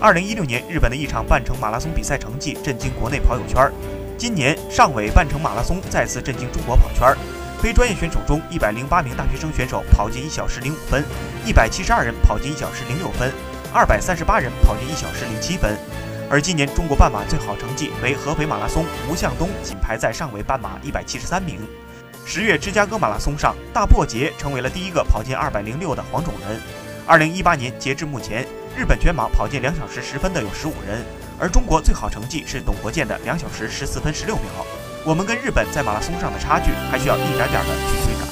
二零一六年日本的一场半程马拉松比赛成绩震惊国内跑友圈，今年上尾半程马拉松再次震惊中国跑圈。非专业选手中，一百零八名大学生选手跑进一小时零五分，一百七十二人跑进一小时零六分，二百三十八人跑进一小时零七分。而今年中国半马最好成绩为合肥马拉松，吴向东仅排在上尾半马一百七十三名。十月芝加哥马拉松上，大破节成为了第一个跑进二百零六的黄种人。二零一八年截至目前。日本全马跑进两小时十分的有十五人，而中国最好成绩是董国建的两小时十四分十六秒。我们跟日本在马拉松上的差距还需要一点点的去追赶。